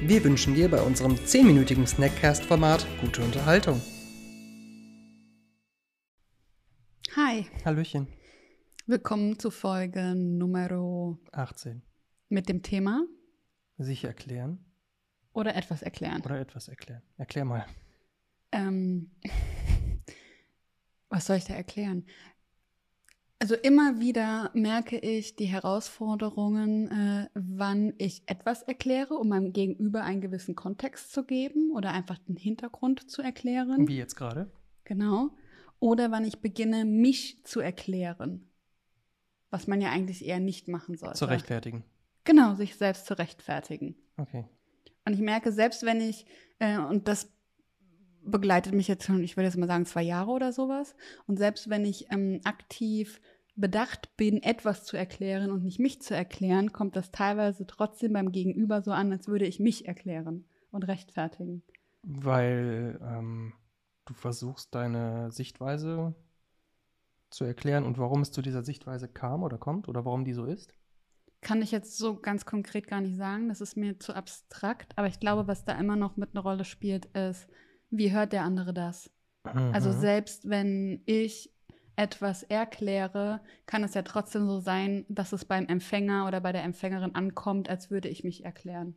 Wir wünschen dir bei unserem 10-minütigen Snackcast-Format gute Unterhaltung. Hi, Hallöchen. willkommen zu Folge Nummer 18. mit dem Thema Sich erklären oder etwas erklären. oder etwas erklären. Erklär mal. Ähm, was soll ich da erklären? Also immer wieder merke ich die Herausforderungen, äh, wann ich etwas erkläre, um meinem Gegenüber einen gewissen Kontext zu geben oder einfach den Hintergrund zu erklären. Wie jetzt gerade? Genau. Oder wann ich beginne, mich zu erklären. Was man ja eigentlich eher nicht machen sollte. Zu rechtfertigen. Genau, sich selbst zu rechtfertigen. Okay. Und ich merke, selbst wenn ich, äh, und das begleitet mich jetzt schon, ich würde jetzt mal sagen, zwei Jahre oder sowas, und selbst wenn ich ähm, aktiv bedacht bin, etwas zu erklären und nicht mich zu erklären, kommt das teilweise trotzdem beim Gegenüber so an, als würde ich mich erklären und rechtfertigen. Weil ähm, du versuchst, deine Sichtweise zu erklären und warum es zu dieser Sichtweise kam oder kommt oder warum die so ist. Kann ich jetzt so ganz konkret gar nicht sagen, das ist mir zu abstrakt, aber ich glaube, was da immer noch mit einer Rolle spielt, ist, wie hört der andere das? Also Mhm. selbst wenn ich etwas erkläre, kann es ja trotzdem so sein, dass es beim Empfänger oder bei der Empfängerin ankommt, als würde ich mich erklären,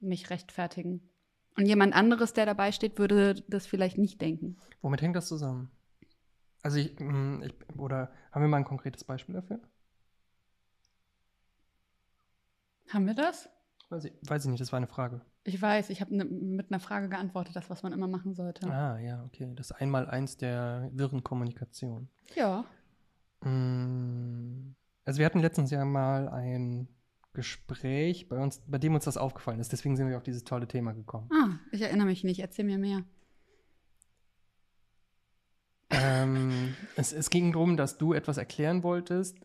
mich rechtfertigen. Und jemand anderes, der dabei steht, würde das vielleicht nicht denken. Womit hängt das zusammen? Also ich, mm, ich, oder haben wir mal ein konkretes Beispiel dafür? Haben wir das? Weiß ich, weiß ich nicht, das war eine Frage. Ich weiß, ich habe ne, mit einer Frage geantwortet, das, was man immer machen sollte. Ah, ja, okay. Das Einmaleins der wirren Kommunikation. Ja. Mm, Also wir hatten letztens ja mal ein Gespräch bei uns, bei dem uns das aufgefallen ist. Deswegen sind wir auf dieses tolle Thema gekommen. Ah, ich erinnere mich nicht. Erzähl mir mehr. ähm, es, es ging darum, dass du etwas erklären wolltest,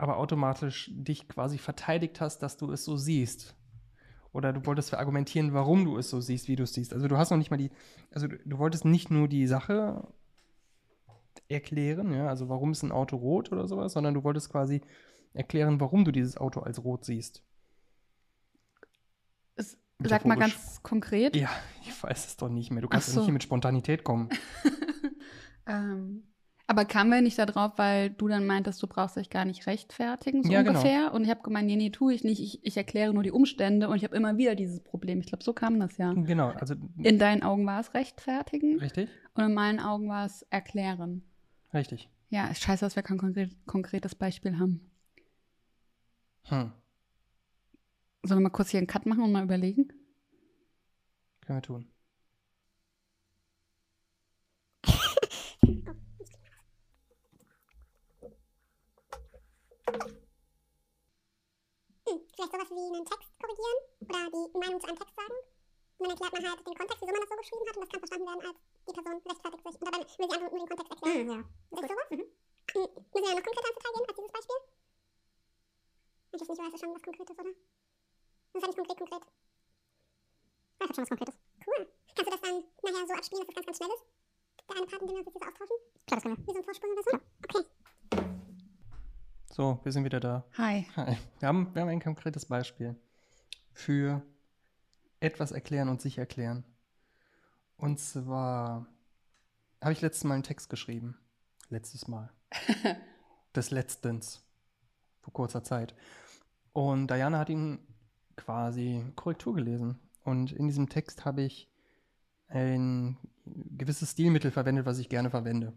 aber automatisch dich quasi verteidigt hast, dass du es so siehst. Oder du wolltest verargumentieren, warum du es so siehst, wie du es siehst. Also du hast noch nicht mal die, also du, du wolltest nicht nur die Sache erklären, ja, also warum ist ein Auto rot oder sowas, sondern du wolltest quasi erklären, warum du dieses Auto als rot siehst. Es, sag mal ganz konkret. Ja, ich weiß es doch nicht mehr. Du kannst Ach ja nicht so. hier mit Spontanität kommen. Ähm, aber kamen wir nicht darauf, weil du dann meintest, du brauchst dich gar nicht rechtfertigen, so Ja, genau. ungefähr? Und ich habe gemeint, nee, nee, tue ich nicht. Ich, ich erkläre nur die Umstände und ich habe immer wieder dieses Problem. Ich glaube, so kam das ja. Genau, also In deinen Augen war es rechtfertigen richtig? und in meinen Augen war es erklären. Richtig. Ja, ist scheiße, dass wir kein konkret, konkretes Beispiel haben. Hm. Sollen wir mal kurz hier einen Cut machen und mal überlegen? Können wir tun. Hm, vielleicht sowas wie einen Text korrigieren oder die Meinung zu einem Text sagen. Und dann erklärt man halt den Kontext, wieso man das so geschrieben hat und das kann verstanden werden als die Person rechtfertigt sich. Und dabei will sie einfach nur den Kontext erklären. ja. Ist das sowas? Mhm. Hm, Müssen wir ja noch konkreter ins Detail gehen als dieses Beispiel? Eigentlich nicht, du weißt ja schon was Konkretes, oder? Das ist ja nicht konkret, konkret. Ich hab schon was Konkretes. Cool. Kannst du das dann nachher so abspielen, dass das ganz, ganz schnell ist? Der eine Part, in dem wir uns jetzt austauschen? Klar, das können wir. Wie so ein Vorsprung oder so? Okay. So, wir sind wieder da. Hi. Hi. Wir haben, wir haben ein konkretes Beispiel für etwas erklären und sich erklären. Und zwar habe ich letztes Mal einen Text geschrieben. Letztes Mal. Des Letztens. Vor kurzer Zeit. Und Diana hat ihn quasi Korrektur gelesen. Und in diesem Text habe ich ein gewisses Stilmittel verwendet, was ich gerne verwende.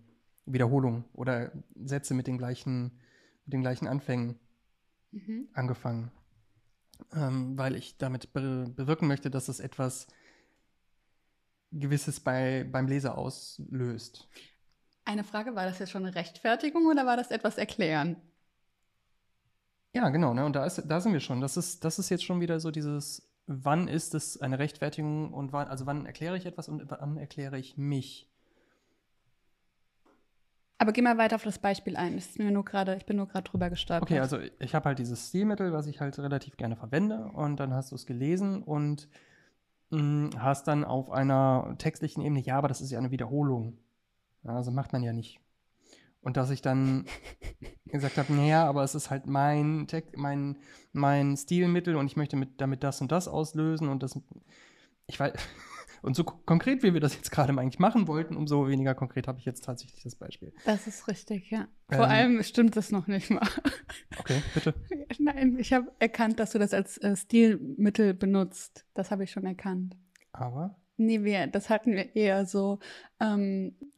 Wiederholung oder Sätze mit den gleichen, mit den gleichen Anfängen Mhm. angefangen, ähm, weil ich damit be bewirken möchte, dass es etwas Gewisses bei, beim Leser auslöst. Eine Frage, war das jetzt schon eine Rechtfertigung oder war das etwas erklären? Ja, genau, ne? Und da, ist, da sind wir schon. Das ist, das ist jetzt schon wieder so dieses wann ist es eine Rechtfertigung und wann, also wann erkläre ich etwas und wann erkläre ich mich? Aber geh mal weiter auf das Beispiel ein. Das ist mir nur gerade, ich bin nur gerade drüber gestolpert. Okay, also ich habe halt dieses Stilmittel, was ich halt relativ gerne verwende und dann hast du es gelesen und mh, hast dann auf einer textlichen Ebene, ja, aber das ist ja eine Wiederholung. Ja, also macht man ja nicht. Und dass ich dann gesagt habe, naja, aber es ist halt mein, Text, mein, mein Stilmittel und ich möchte mit, damit das und das auslösen und das, ich weiß, und so konkret, wie wir das jetzt gerade eigentlich machen wollten, umso weniger konkret habe ich jetzt tatsächlich das Beispiel. Das ist richtig, ja. Vor Ähm. allem stimmt das noch nicht mal. Okay, bitte. Nein, ich habe erkannt, dass du das als äh, Stilmittel benutzt. Das habe ich schon erkannt. Aber, Nee, wir, das hatten wir eher so. Ähm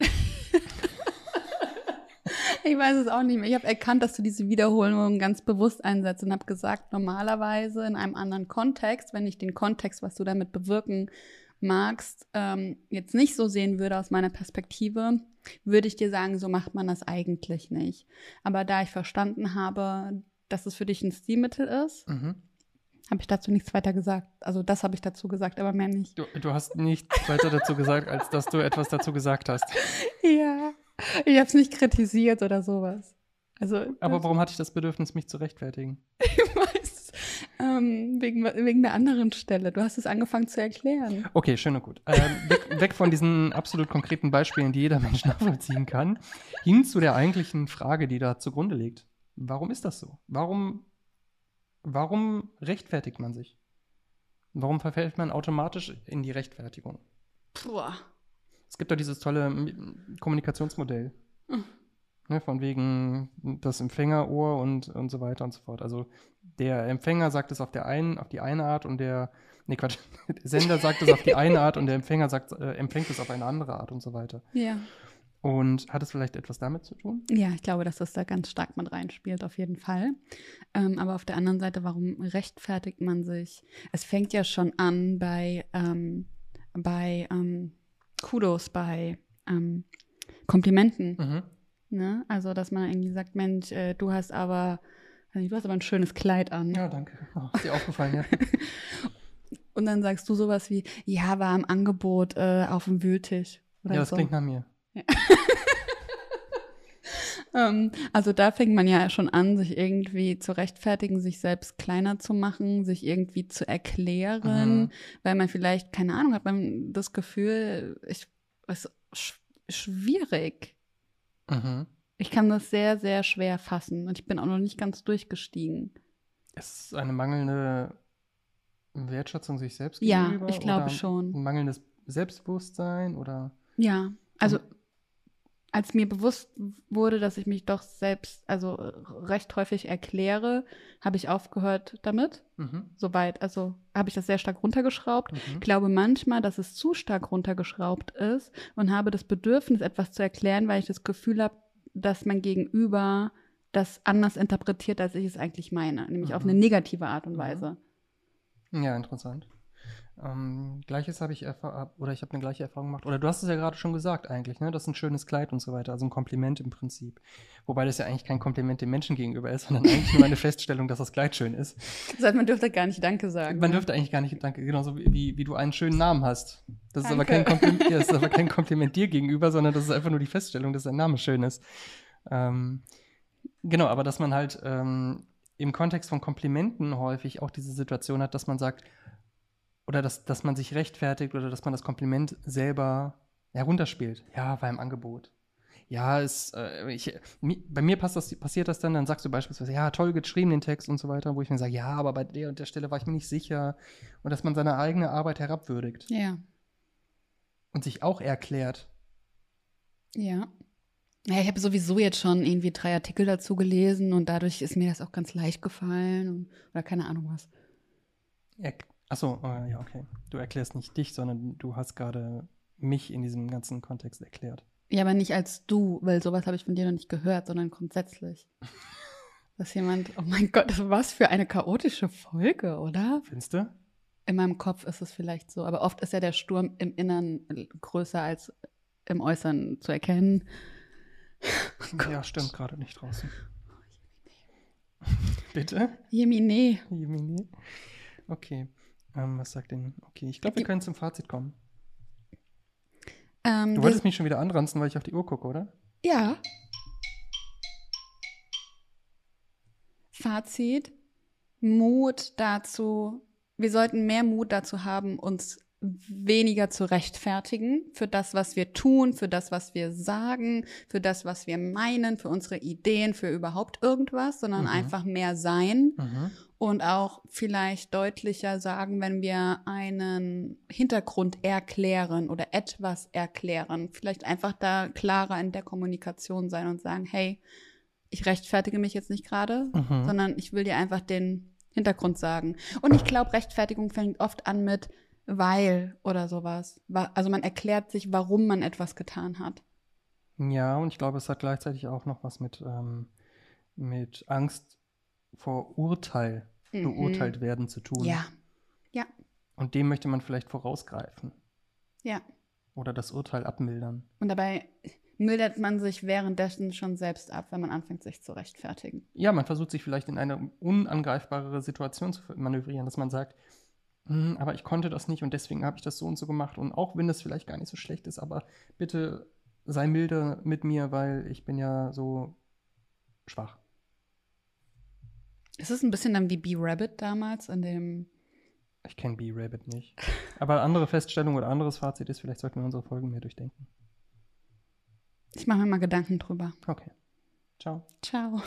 ich weiß es auch nicht mehr. Ich habe erkannt, dass du diese Wiederholung ganz bewusst einsetzt und habe gesagt, normalerweise in einem anderen Kontext, wenn ich den Kontext, was du damit bewirken magst, ähm, jetzt nicht so sehen würde aus meiner Perspektive, würde ich dir sagen, so macht man das eigentlich nicht. Aber da ich verstanden habe, dass es für dich ein Stilmittel ist, mhm. habe ich dazu nichts weiter gesagt. Also das habe ich dazu gesagt, aber mehr nicht. du, du hast nichts weiter dazu gesagt, als dass du etwas dazu gesagt hast. Ja, ich habe es nicht kritisiert oder sowas. Also, Aber warum hatte ich das Bedürfnis, mich zu rechtfertigen? ähm, wegen, wegen der anderen Stelle. Du hast es angefangen zu erklären. Okay, schön und gut. Ähm, weg, weg von diesen absolut konkreten Beispielen, die jeder Mensch nachvollziehen kann, hin zu der eigentlichen Frage, die da zugrunde liegt. Warum ist das so? Warum, warum rechtfertigt man sich? Warum verfällt man automatisch in die Rechtfertigung? Boah. Es gibt doch dieses tolle Kommunikationsmodell. Mhm. Ne, von wegen das Empfängerohr und, und so weiter und so fort. Also der Empfänger sagt es auf der einen, auf die eine Art und der, nee Quatsch, der Sender sagt es auf die eine Art und der Empfänger sagt, äh, empfängt es auf eine andere Art und so weiter. Ja. Und hat es vielleicht etwas damit zu tun? Ja, ich glaube, dass das da ganz stark mit reinspielt, auf jeden Fall. Ähm, aber auf der anderen Seite, warum rechtfertigt man sich? Es fängt ja schon an bei, ähm, bei ähm, Kudos, bei ähm, Komplimenten. Mhm. Ne? Also, dass man irgendwie sagt, Mensch, äh, du hast aber, also, du hast aber ein schönes Kleid an. Ja, danke. Oh, ist dir aufgefallen, ja. Und dann sagst du sowas wie, ja, war im Angebot äh, auf dem Wühltisch. Oder ja, das so. klingt nach mir. Ähm, also da fängt man ja schon an, sich irgendwie zu rechtfertigen, sich selbst kleiner zu machen, sich irgendwie zu erklären, Mhm. weil man vielleicht, keine Ahnung, hat man das Gefühl, ich, es ist sch schwierig. Mhm. Ich kann das sehr, sehr schwer fassen und ich bin auch noch nicht ganz durchgestiegen. Ist es eine mangelnde Wertschätzung sich selbst Ja, gegenüber? ich glaube oder schon. Ein mangelndes Selbstbewusstsein oder? Ja, also als mir bewusst wurde, dass ich mich doch selbst, also recht häufig erkläre, habe ich aufgehört damit. Mhm. Soweit, also habe ich das sehr stark runtergeschraubt. Mhm. Ich glaube manchmal, dass es zu stark runtergeschraubt ist und habe das Bedürfnis, etwas zu erklären, weil ich das Gefühl habe, dass mein Gegenüber das anders interpretiert, als ich es eigentlich meine, nämlich auf Mhm. eine negative Art und Mhm. Weise. Ja, interessant. Ähm, Gleiches habe ich erfahren, oder ich habe eine gleiche Erfahrung gemacht. Oder du hast es ja gerade schon gesagt eigentlich, ne? Das ist ein schönes Kleid und so weiter. Also ein Kompliment im Prinzip. Wobei das ja eigentlich kein Kompliment dem Menschen gegenüber ist, sondern eigentlich nur eine Feststellung, dass das Kleid schön ist. Das heißt, man dürfte gar nicht Danke sagen. Man ne? dürfte eigentlich gar nicht, danke, genauso wie, wie du einen schönen Namen hast. Das ist, aber kein Danke. Kompliment, ja, das ist aber kein Kompliment dir gegenüber, sondern das ist einfach nur die Feststellung, dass dein Name schön ist. Ähm, genau, aber dass man halt ähm, im Kontext von Komplimenten häufig auch diese Situation hat, dass man sagt, oder dass, dass man sich rechtfertigt oder dass man das Kompliment selber herunterspielt. Ja, war im Angebot. Ja, es, äh, ich, bei mir das, passiert das dann, dann sagst du beispielsweise, ja, toll geschrieben den Text und so weiter, wo ich mir sage, ja, aber bei der und der Stelle war ich mir nicht sicher. Und dass man seine eigene Arbeit herabwürdigt Ja, und sich auch erklärt. ja. Ja, ich habe sowieso jetzt schon irgendwie drei Artikel dazu gelesen und dadurch ist mir das auch ganz leicht gefallen und, oder keine Ahnung was. Er, achso, äh, ja, okay. Du erklärst nicht dich, sondern du hast gerade mich in diesem ganzen Kontext erklärt. Ja, aber nicht als du, weil sowas habe ich von dir noch nicht gehört, sondern grundsätzlich. Dass jemand, oh mein Gott, was für eine chaotische Folge, oder? Findest du? In meinem Kopf ist es vielleicht so, aber oft ist ja der Sturm im Innern größer als im Äußeren zu erkennen. Ja, stimmt gerade nicht draußen. Bitte? Jemine. Jemini? Okay. Ähm, was sagt denn? Okay, ich glaube, wir können zum Fazit kommen. Ähm, Du wolltest mich schon wieder anranzen, weil ich auf die Uhr gucke, oder? Ja. Fazit: Mut dazu. Wir sollten mehr Mut dazu haben, uns weniger zu rechtfertigen für das, was wir tun, für das, was wir sagen, für das, was wir meinen, für unsere Ideen, für überhaupt irgendwas, sondern Mhm. einfach mehr sein Mhm. Und auch vielleicht deutlicher sagen, wenn wir einen Hintergrund erklären oder etwas erklären. Vielleicht einfach da klarer in der Kommunikation sein und sagen, hey, ich rechtfertige mich jetzt nicht gerade, Mhm. sondern ich will dir einfach den Hintergrund sagen. Und ich glaube, Rechtfertigung fängt oft an mit weil oder sowas. Wa- Also man erklärt sich, warum man etwas getan hat. Ja, und ich glaube, es hat gleichzeitig auch noch was mit, ähm, mit Angst vor Urteil, Mhm. beurteilt werden zu tun. Ja, Und dem möchte man vielleicht vorausgreifen ja. oder das Urteil abmildern. Und dabei mildert man sich währenddessen schon selbst ab, wenn man anfängt, sich zu rechtfertigen. Ja, man versucht sich vielleicht in eine unangreifbarere Situation zu manövrieren, dass man sagt, "Hm, aber ich konnte das nicht und deswegen habe ich das so und so gemacht. Und auch wenn es vielleicht gar nicht so schlecht ist, aber bitte sei milde mit mir, weil ich bin ja so schwach. Es ist ein bisschen dann wie B-Rabbit damals in dem. Ich kenne B-Rabbit nicht. Aber andere Feststellung oder anderes Fazit ist, vielleicht sollten wir unsere Folgen mehr durchdenken. Ich mache mir mal Gedanken drüber. Okay. Ciao. Ciao.